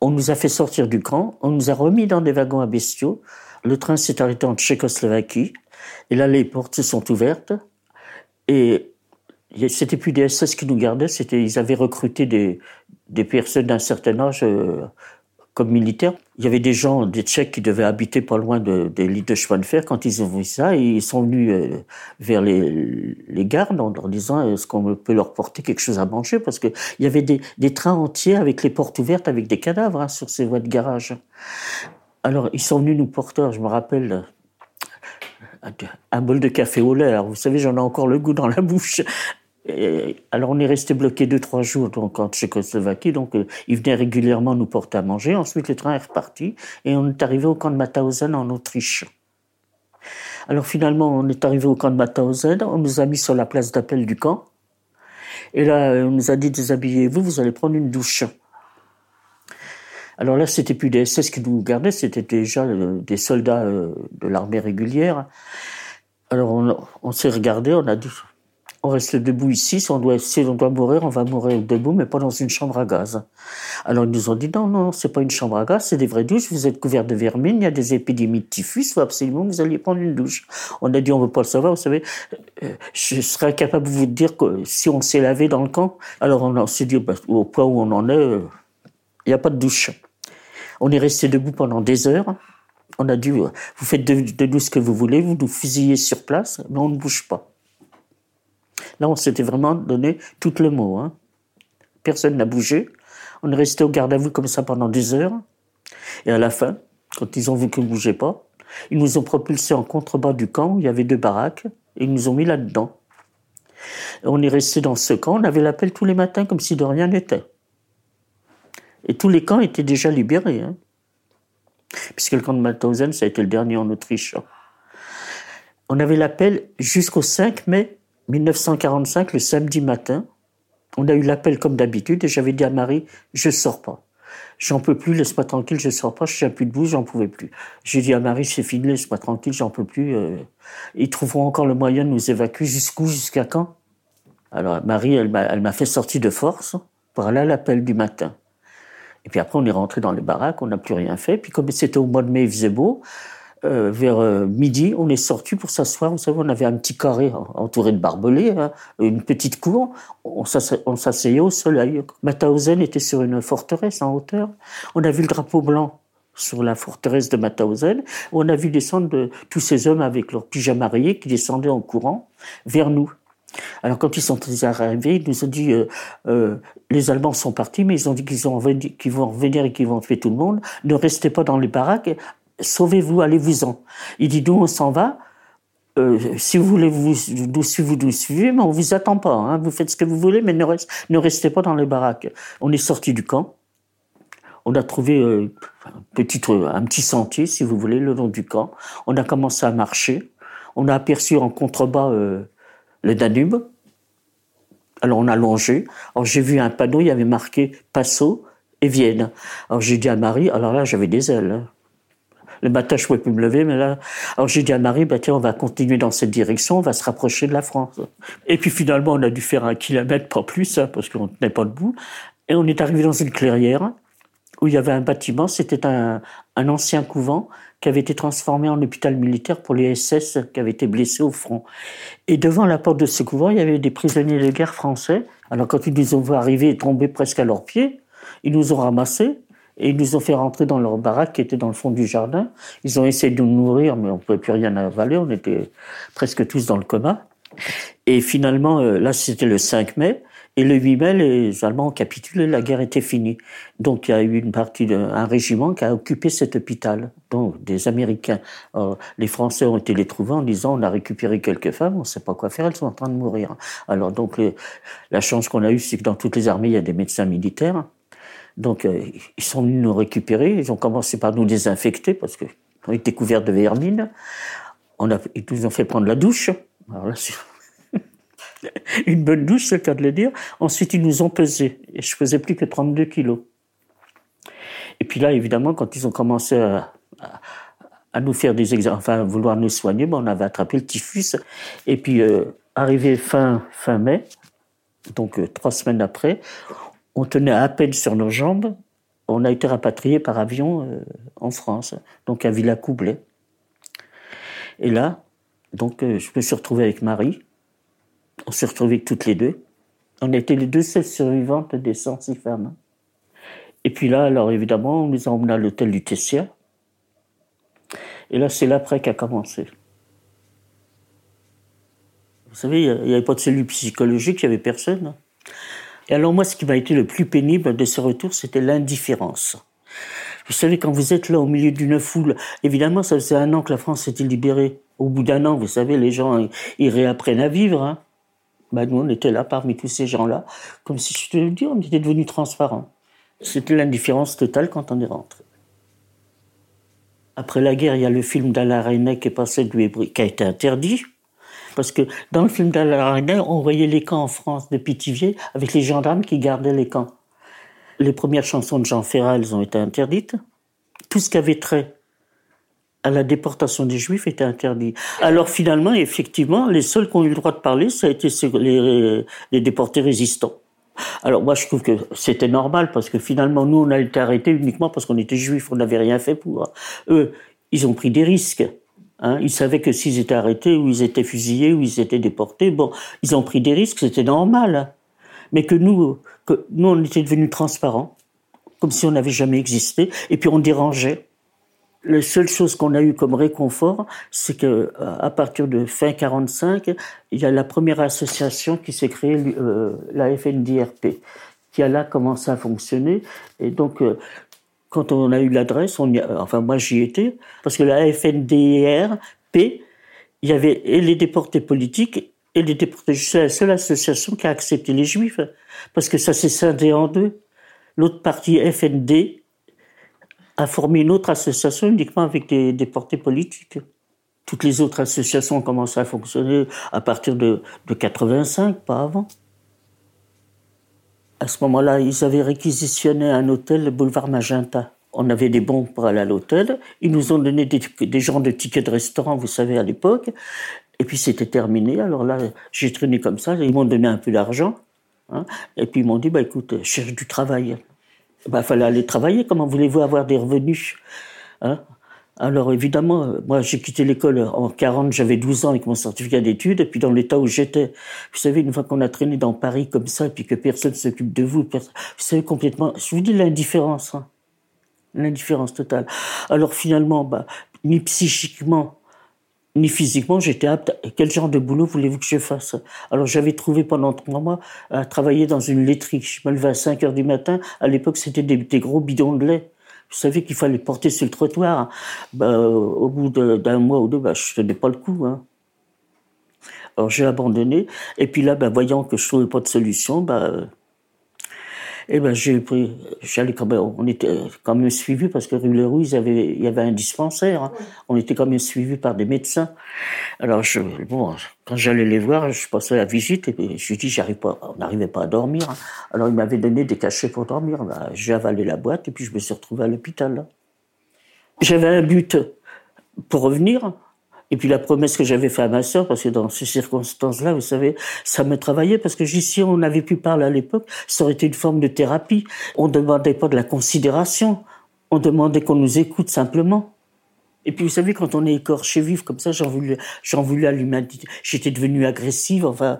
Speaker 3: On nous a fait sortir du camp, on nous a remis dans des wagons à bestiaux. Le train s'est arrêté en Tchécoslovaquie. Et là, les portes se sont ouvertes. Et c'était plus des SS qui nous gardaient, c'était, ils avaient recruté des, des personnes d'un certain âge euh, comme militaire. Il y avait des gens, des Tchèques qui devaient habiter pas loin de, des lits de chemin de fer. Quand ils ont vu ça, ils sont venus euh, vers les, gardes en leur disant est-ce qu'on peut leur porter quelque chose à manger? Parce qu'il y avait des, trains entiers avec les portes ouvertes avec des cadavres hein, sur ces voies de garage. Alors ils sont venus nous porter, je me rappelle, un bol de café au lait. Alors, vous savez, j'en ai encore le goût dans la bouche alors on est resté bloqué deux trois jours donc en Tchécoslovaquie. Donc euh, ils venaient régulièrement nous porter à manger. Ensuite le train est reparti et on est arrivé au camp de Mauthausen en Autriche. Alors finalement on est arrivé au camp de Mauthausen. On nous a mis sur la place d'appel du camp. Et là on nous a dit déshabillez-vous vous allez prendre une douche. Alors là c'était plus des SS qui nous gardaient c'était déjà euh, des soldats euh, de l'armée régulière. Alors on, on s'est regardé on a dit on reste debout ici. Si on doit, on doit mourir, on va mourir debout, mais pas dans une chambre à gaz. Alors ils nous ont dit non, non, c'est pas une chambre à gaz, c'est des vraies douches. Vous êtes couverts de vermine, il y a des épidémies de typhus. Faut absolument que vous alliez prendre une douche. On a dit on veut pas le savoir. Vous savez, euh, je serais incapable de vous dire que si on s'est lavé dans le camp. Alors on s'est dit bah, au point où on en est, euh, il n'y a pas de douche. On est resté debout pendant des heures. On a dit, vous faites de, de nous ce que vous voulez, vous nous fusillez sur place, mais on ne bouge pas. Là, on s'était vraiment donné tout le mot. Hein. Personne n'a bougé. On est resté au garde à vous comme ça pendant des heures. Et à la fin, quand ils ont vu qu'on ne bougeait pas, ils nous ont propulsés en contrebas du camp où il y avait deux baraques et ils nous ont mis là-dedans. On est resté dans ce camp, on avait l'appel tous les matins comme si de rien n'était. Et tous les camps étaient déjà libérés. Hein. Puisque le camp de Mauthausen, ça a été le dernier en Autriche. On avait l'appel jusqu'au 5 mai 1945, le samedi matin, on a eu l'appel comme d'habitude et j'avais dit à Marie, je sors pas. J'en peux plus, laisse-moi tranquille, je sors pas, je tiens plus debout, j'en pouvais plus. J'ai dit à Marie, c'est fini, laisse-moi tranquille, j'en peux plus. Euh. ils trouveront encore le moyen de nous évacuer jusqu'où, jusqu'à quand? Alors Marie, elle m'a fait sortir de force pour aller l'appel du matin. Et puis après, on est rentré dans les baraques, on n'a plus rien fait. Puis comme c'était au mois de mai, il faisait beau, euh, vers euh, midi, on est sorti pour s'asseoir. Vous savez, on avait un petit carré entouré de barbelés, hein, une petite cour. On s'asseyait au soleil. Mauthausen était sur une forteresse en hauteur. On a vu le drapeau blanc sur la forteresse de Mauthausen. On a vu descendre de, tous ces hommes avec leurs pyjamas rayés qui descendaient en courant vers nous. Alors quand ils sont arrivés, ils nous ont dit euh, les Allemands sont partis, mais ils ont dit qu'ils vont revenir et qu'ils vont tuer tout le monde. Ne restez pas dans les baraques, sauvez-vous, allez-vous-en. Il dit nous on s'en va? Euh, si vous voulez vous suivre, vous nous suivez, mais on vous attend pas. Hein. Vous faites ce que vous voulez, mais ne, restez pas dans les baraques. On est sorti du camp. On a trouvé euh, un, petit, un petit sentier, si vous voulez, le long du camp. On a commencé à marcher. On a aperçu en contrebas euh, le Danube. Alors on a longé. Alors j'ai vu un panneau, il y avait marqué Passo et Vienne. Alors j'ai dit à Marie, alors là j'avais des ailes. Hein. Le matin je pouvais plus me lever, mais là, alors j'ai dit à Marie, bah tiens on va continuer dans cette direction, on va se rapprocher de la France. Et puis finalement on a dû faire un kilomètre, pas plus, hein, parce qu'on tenait pas debout. Et on est arrivé dans une clairière où il y avait un bâtiment, c'était un, un ancien couvent qui avait été transformé en hôpital militaire pour les SS qui avaient été blessés au front. Et devant la porte de ce couvent, il y avait des prisonniers de guerre français. Alors quand ils nous ont vu arriver et tomber presque à leurs pieds, ils nous ont ramassés et ils nous ont fait rentrer dans leur baraque qui était dans le fond du jardin. Ils ont essayé de nous nourrir, mais on ne pouvait plus rien avaler, on était presque tous dans le coma. Et finalement, euh, là c'était le 5 mai, et le 8 mai, les Allemands ont capitulé, la guerre était finie. Donc il y a eu une partie d'un régiment qui a occupé cet hôpital, donc des Américains. les Français ont été les trouver en disant on a récupéré quelques femmes, on ne sait pas quoi faire, elles sont en train de mourir. Alors donc la chance qu'on a eue, c'est que dans toutes les armées, il y a des médecins militaires. Donc euh, ils sont venus nous récupérer, ils ont commencé par nous désinfecter parce qu'on était couverts de vermine. On a, ils nous ont fait prendre la douche. Une bonne douche, c'est le cas de le dire. Ensuite, ils nous ont pesé. Et je faisais plus que 32 kilos. Et puis là, évidemment, quand ils ont commencé à, à, nous faire des examens, enfin, à vouloir nous soigner, ben, on avait attrapé le typhus. Et puis, euh, arrivé fin, fin mai, donc euh, trois semaines après, on tenait à peine sur nos jambes. On a été rapatrié par avion euh, en France, donc à Villacoublay. Et là, donc, je me suis retrouvé avec Marie, on s'est retrouvés toutes les deux. On était les deux seules survivantes des 106 femmes. Et puis là, alors évidemment, on nous a emmenés à l'hôtel du Tessia. Et là, c'est l'après qui a commencé. Vous savez, il n'y avait pas de cellule psychologique, il n'y avait personne. Et alors moi, ce qui m'a été le plus pénible de ce retour, c'était l'indifférence. Vous savez, quand vous êtes là au milieu d'une foule, évidemment, ça faisait un an que la France s'était libérée? Au bout d'un an, vous savez, les gens, ils réapprennent à vivre. Hein. Bah, nous, on était là parmi tous ces gens-là, comme si je te le dis, on était devenus transparents. C'était l'indifférence totale quand on est rentré. Après la guerre, il y a le film d'Alain René qui est passé de qui a été interdit. Parce que dans le film d'Alain on voyait les camps en France de Pithiviers avec les gendarmes qui gardaient les camps. Les premières chansons de Jean Ferrat, elles ont été interdites. Tout ce qui avait trait à la déportation des Juifs était interdit. Alors finalement, effectivement, les seuls qui ont eu le droit de parler, ça a été les déportés résistants. Alors moi, je trouve que c'était normal parce que finalement, nous, on a été arrêtés uniquement parce qu'on était juifs, on n'avait rien fait pour. Eux, ils ont pris des risques. Hein. Ils savaient que s'ils étaient arrêtés ou ils étaient fusillés ou ils étaient déportés, bon, ils ont pris des risques, c'était normal. Mais que nous, nous, on était devenus transparents, comme si on n'avait jamais existé, et puis on dérangeait. La seule chose qu'on a eu comme réconfort, c'est que euh, à partir de fin 45, il y a la première association qui s'est créée, euh, la FNDRP, qui a là commencé à fonctionner. Et donc, euh, quand on a eu l'adresse, enfin moi j'y étais, parce que la FNDRP, il y avait et les déportés politiques et les déportés. C'est la seule association qui a accepté les juifs, parce que ça s'est scindé en deux. L'autre partie FND, a formé une autre association uniquement avec des déportés politiques. Toutes les autres associations ont commencé à fonctionner à partir de, de 85, pas avant. À ce moment-là, ils avaient réquisitionné un hôtel, le boulevard Magenta. On avait des bons pour aller à l'hôtel. Ils nous ont donné des, genres de tickets de restaurant, vous savez, à l'époque. Et puis c'était terminé. Alors là, j'ai traîné comme ça. Ils m'ont donné un peu d'argent. Hein. Et puis ils m'ont dit, bah, écoute, cherche du travail. Il bah, fallait aller travailler. Comment voulez-vous avoir des revenus hein? Alors évidemment, euh, moi j'ai quitté l'école en 40, j'avais 12 ans avec mon certificat d'études, et puis dans l'état où j'étais, vous savez, une fois qu'on a traîné dans Paris comme ça, et puis que personne s'occupe de vous, vous savez complètement, je vous dis l'indifférence, hein. l'indifférence totale. Alors finalement, bah, ni psychiquement, ni physiquement, j'étais apte. Quel genre de boulot voulez-vous que je fasse? Alors j'avais trouvé pendant trois mois à travailler dans une laiterie. Je me levais à 5 heures du matin. À l'époque, c'était des gros bidons de lait. Je savais qu'il fallait porter sur le trottoir. Bah, au bout d'un mois ou deux, bah, je tenais pas le coup. Hein. Alors j'ai abandonné. Et puis là, bah, voyant que je trouvais pas de solution, bah, eh ben, j'ai pris, j'allais quand même, on était quand même suivis parce que rue Leroux, il y avait, il y avait un dispensaire. Hein. On était quand même suivis par des médecins. Alors, je, bon, quand j'allais les voir, je passais la visite et je lui dis, j'arrive pas, on n'arrivait pas à dormir. Hein. Alors, il m'avait donné des cachets pour dormir. Ben, j'ai avalé la boîte et puis je me suis retrouvé à l'hôpital. J'avais un but pour revenir. Et puis la promesse que j'avais faite à ma sœur, parce que dans ces circonstances-là, vous savez, ça me travaillait, parce que si on avait pu parler à l'époque, ça aurait été une forme de thérapie. On ne demandait pas de la considération, on demandait qu'on nous écoute simplement. Et puis vous savez, quand on est écorché vif comme ça, j'en voulais, j'en voulais à l'humanité. J'étais devenue agressive, enfin,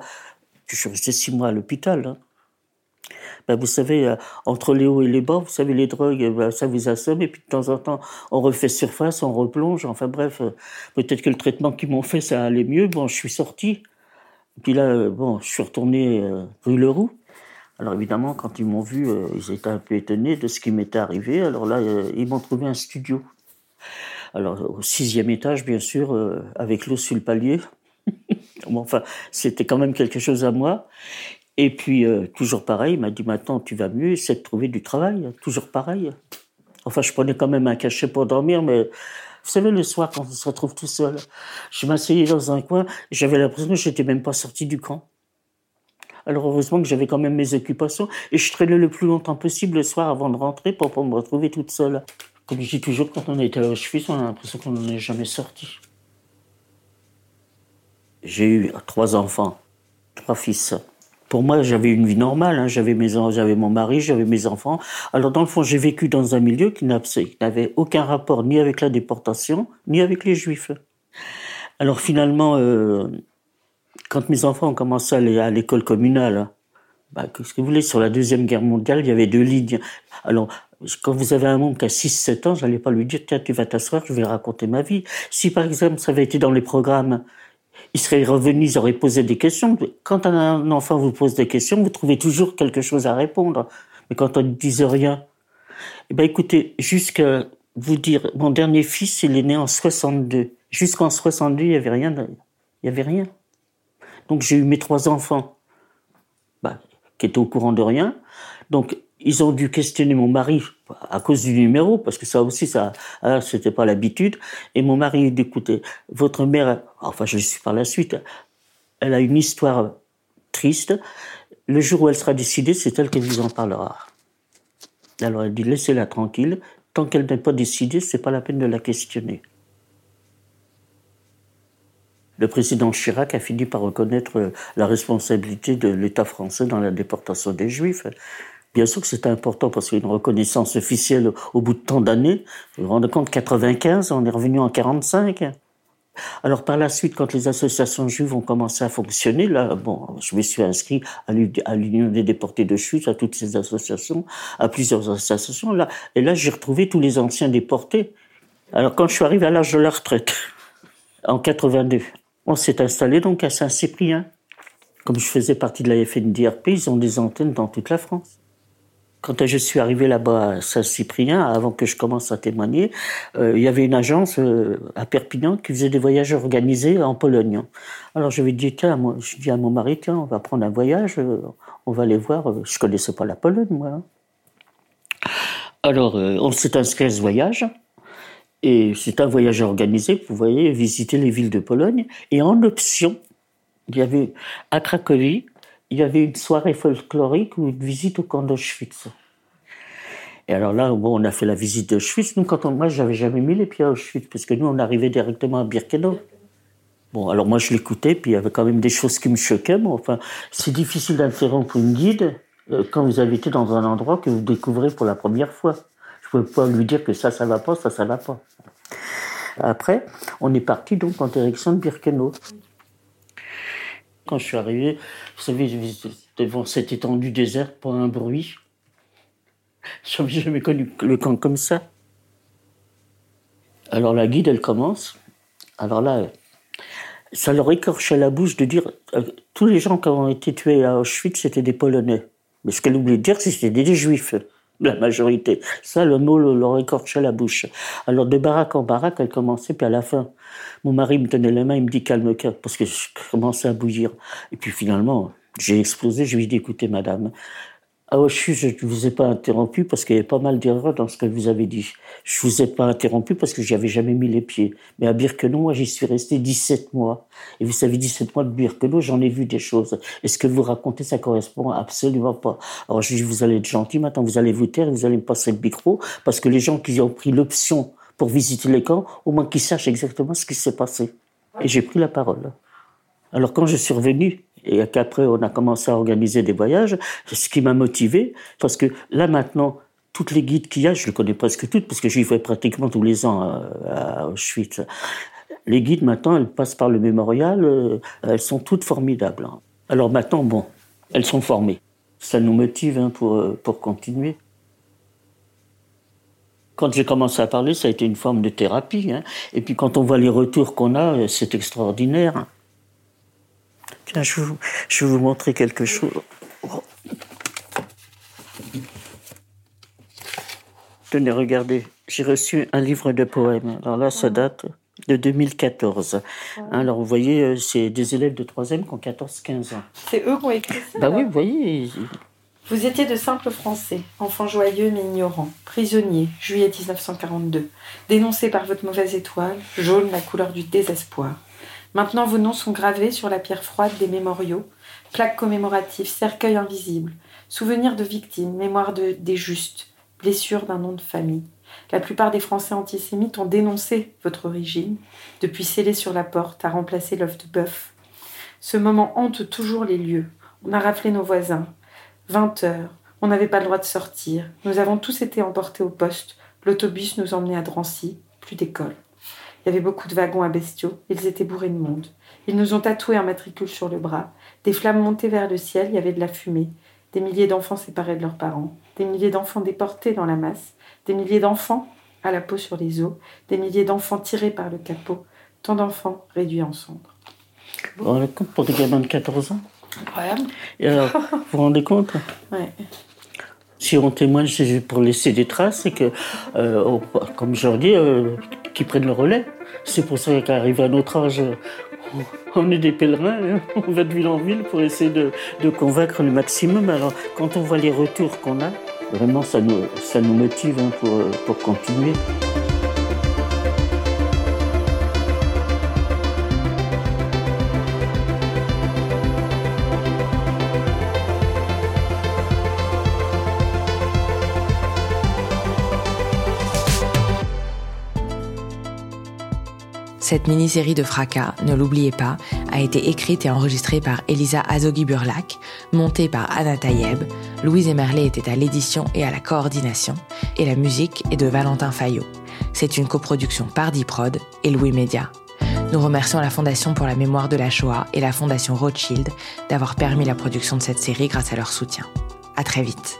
Speaker 3: je suis resté six mois à l'hôpital. Hein. Ben, vous savez, euh, entre les hauts et les bas, vous savez, les drogues, ben, ça vous assomme, et puis de temps en temps, on refait surface, on replonge, enfin bref, euh, peut-être que le traitement qu'ils m'ont fait, ça allait mieux, bon, je suis sorti. Puis là, euh, bon, je suis retourné rue Leroux. Alors évidemment, quand ils m'ont vu, ils étaient un peu étonnés de ce qui m'était arrivé. Alors là, ils m'ont trouvé un studio. Alors au sixième étage, bien sûr, avec l'eau sur le palier. bon, enfin, c'était quand même quelque chose à moi. Et puis, euh, toujours pareil, il m'a dit maintenant, tu vas mieux, c'est de trouver du travail. Toujours pareil. Enfin, je prenais quand même un cachet pour dormir, mais vous savez, le soir, quand on se retrouve tout seul, je m'asseyais dans un coin, j'avais l'impression que je n'étais même pas sorti du camp. Alors, heureusement que j'avais quand même mes occupations, et je traînais le plus longtemps possible le soir avant de rentrer pour pas me retrouver toute seule. Comme je dis toujours, quand on était à Auschwitz, on a l'impression qu'on n'en est jamais sorti. J'ai eu trois enfants, trois fils. Pour moi, j'avais une vie normale. Hein. J'avais mes, j'avais mon mari, j'avais mes enfants. Alors dans le fond, j'ai vécu dans un milieu qui n'avait aucun rapport ni avec la déportation, ni avec les Juifs. Alors finalement, euh, quand mes enfants ont commencé à aller à l'école communale, bah, qu'est-ce que vous voulez, sur la Deuxième Guerre mondiale, il y avait deux lignes. Alors, quand vous avez un monde qui a 6-7 ans, je n'allais pas lui dire, tiens, tu vas t'asseoir, je vais raconter ma vie. Si par exemple, ça avait été dans les programmes ils seraient revenus, ils auraient posé des questions. Quand un enfant vous pose des questions, vous trouvez toujours quelque chose à répondre. Mais quand on ne dise rien, eh ben écoutez, jusqu'à vous dire, mon dernier fils, il est né en 62. Jusqu'en 62, il y avait rien. Il y avait rien. Donc j'ai eu mes trois enfants, bah, qui étaient au courant de rien. Donc ils ont dû questionner mon mari à cause du numéro, parce que ça aussi, ça, hein, c'était pas l'habitude. Et mon mari dit, écoutez, votre mère, enfin, je suis par la suite, elle a une histoire triste. Le jour où elle sera décidée, c'est elle qui vous en parlera. Alors elle dit, laissez-la tranquille. Tant qu'elle n'est pas décidée, c'est pas la peine de la questionner. Le président Chirac a fini par reconnaître la responsabilité de l'État français dans la déportation des Juifs. Bien sûr que c'est important parce qu'il y a une reconnaissance officielle au bout de tant d'années. Vous vous rendez compte, 95, on est revenu en 45. Alors par la suite, quand les associations juives ont commencé à fonctionner, là, bon, je me suis inscrit à l'Union des déportés de chute, à toutes ces associations, à plusieurs associations, là, et là j'ai retrouvé tous les anciens déportés. Alors quand je suis arrivé à l'âge de la retraite, en 82, on s'est installé donc à Saint-Cyprien. Comme je faisais partie de la FNDRP, ils ont des antennes dans toute la France. Quand je suis arrivé là-bas à Saint-Cyprien, avant que je commence à témoigner, euh, il y avait une agence euh, à Perpignan qui faisait des voyages organisés en Pologne. Alors je lui dit, tiens, moi, je dis à mon mari, tiens, on va prendre un voyage, euh, on va aller voir. Je connaissais pas la Pologne, moi. Hein. Alors on s'est inscrit à ce voyage. Et c'est un voyage organisé, vous voyez, visiter les villes de Pologne. Et en option, il y avait à Cracovie il y avait une soirée folklorique ou une visite au camp d'Auschwitz. Et alors là, bon, on a fait la visite d'Auschwitz. Nous, quand on, moi, j'avais jamais mis les pieds à Auschwitz, parce que nous, on arrivait directement à Birkenau. Bon, alors moi je l'écoutais, puis il y avait quand même des choses qui me choquaient. Mais enfin, c'est difficile d'interrompre une guide euh, quand vous été dans un endroit que vous découvrez pour la première fois. Je ne peux pas lui dire que ça, ça va pas, ça, ça va pas. Après, on est parti donc en direction de Birkenau. Quand je suis arrivé, vous savez, devant cette étendue déserte, pas un bruit. Je n'avais jamais connu le camp comme ça. Alors la guide, elle commence. Alors là, ça leur écorchait la bouche de dire euh, tous les gens qui ont été tués à Auschwitz, c'était des Polonais. Mais ce qu'elle oubliait de dire, c'était des Juifs, la majorité. Ça, le mot leur écorchait la bouche. Alors de baraque en baraque, elle commençait, puis à la fin, mon mari me tenait la main, il me dit calme-toi, parce que je commençais à bouillir. Et puis finalement, j'ai explosé, je lui ai dit écoutez, madame, ah, je ne vous ai pas interrompu parce qu'il y avait pas mal d'erreurs dans ce que vous avez dit. Je vous ai pas interrompu parce que j'y avais jamais mis les pieds. Mais à Birkenau, moi, j'y suis resté 17 mois. Et vous savez, 17 mois de Birkenau, j'en ai vu des choses. Et ce que vous racontez, ça correspond absolument pas. Alors, je dis, vous allez être gentil, maintenant, vous allez vous taire, vous allez me passer le micro, parce que les gens qui ont pris l'option pour visiter les camps, au moins qu'ils sachent exactement ce qui s'est passé. Et j'ai pris la parole. Alors, quand je suis revenu, et qu'après on a commencé à organiser des voyages, ce qui m'a motivé, parce que là maintenant, toutes les guides qu'il y a, je les connais presque toutes, parce que j'y vais pratiquement tous les ans à, Auschwitz. Les guides maintenant, elles passent par le mémorial, euh, elles sont toutes formidables. Hein. Alors maintenant, bon, elles sont formées. Ça nous motive hein, pour, euh, pour continuer. Quand j'ai commencé à parler, ça a été une forme de thérapie. Hein. Et puis quand on voit les retours qu'on a, euh, c'est extraordinaire. Tiens, je vais vous, montrer quelque chose. Tenez, regardez, j'ai reçu un livre de poèmes. Alors là, ça date de 2014. Alors vous voyez, euh, c'est des élèves de 3e qui ont 14-15 ans.
Speaker 2: C'est eux qui ont écrit ça
Speaker 3: Bah oui, vous voyez.
Speaker 2: Vous étiez de simples Français, enfants joyeux mais ignorants, prisonniers, juillet 1942, dénoncés par votre mauvaise étoile, jaune la couleur du désespoir. Maintenant, vos noms sont gravés sur la pierre froide des mémoriaux, plaques commémoratives, cercueils invisibles, souvenirs de victimes, mémoire de, des justes, blessures d'un nom de famille. La plupart des Français antisémites ont dénoncé votre origine, depuis scellé sur la porte à remplacer l'œuf de bœuf. Ce moment hante toujours les lieux. On a raflé nos voisins. 20 heures. On n'avait pas le droit de sortir. Nous avons tous été emportés au poste. L'autobus nous emmenait à Drancy. Plus d'école. Il y avait beaucoup de wagons à bestiaux, ils étaient bourrés de monde. Ils nous ont tatoué un matricule sur le bras. Des flammes montaient vers le ciel, il y avait de la fumée. Des milliers d'enfants séparés de leurs parents. Des milliers d'enfants déportés dans la masse. Des milliers d'enfants à la peau sur les os. Des milliers d'enfants tirés par le capot. Tant d'enfants réduits en cendres.
Speaker 3: Vous vous rendez compte pour des gamins de 14 ans?
Speaker 2: Incroyable.
Speaker 3: Et alors, vous vous rendez compte?
Speaker 2: Ouais
Speaker 3: si on témoigne, c'est pour laisser des traces et que, euh, comme je leur dis, euh, qu'ils prennent le relais. C'est pour ça qu'arrivé à notre âge, on est des pèlerins, hein. on va de ville en ville pour essayer de, convaincre le maximum. Alors, quand on voit les retours qu'on a, vraiment, ça nous, motive hein, pour continuer.
Speaker 1: Cette mini-série de fracas, ne l'oubliez pas, a été écrite et enregistrée par Elisa Azogi-Burlak, montée par Anna Tayeb, Louise Emerlet était à l'édition et à la coordination, et la musique est de Valentin Fayot. C'est une coproduction par Diprod et Louis Média. Nous remercions la Fondation pour la mémoire de la Shoah et la Fondation Rothschild d'avoir permis la production de cette série grâce à leur soutien. À très vite.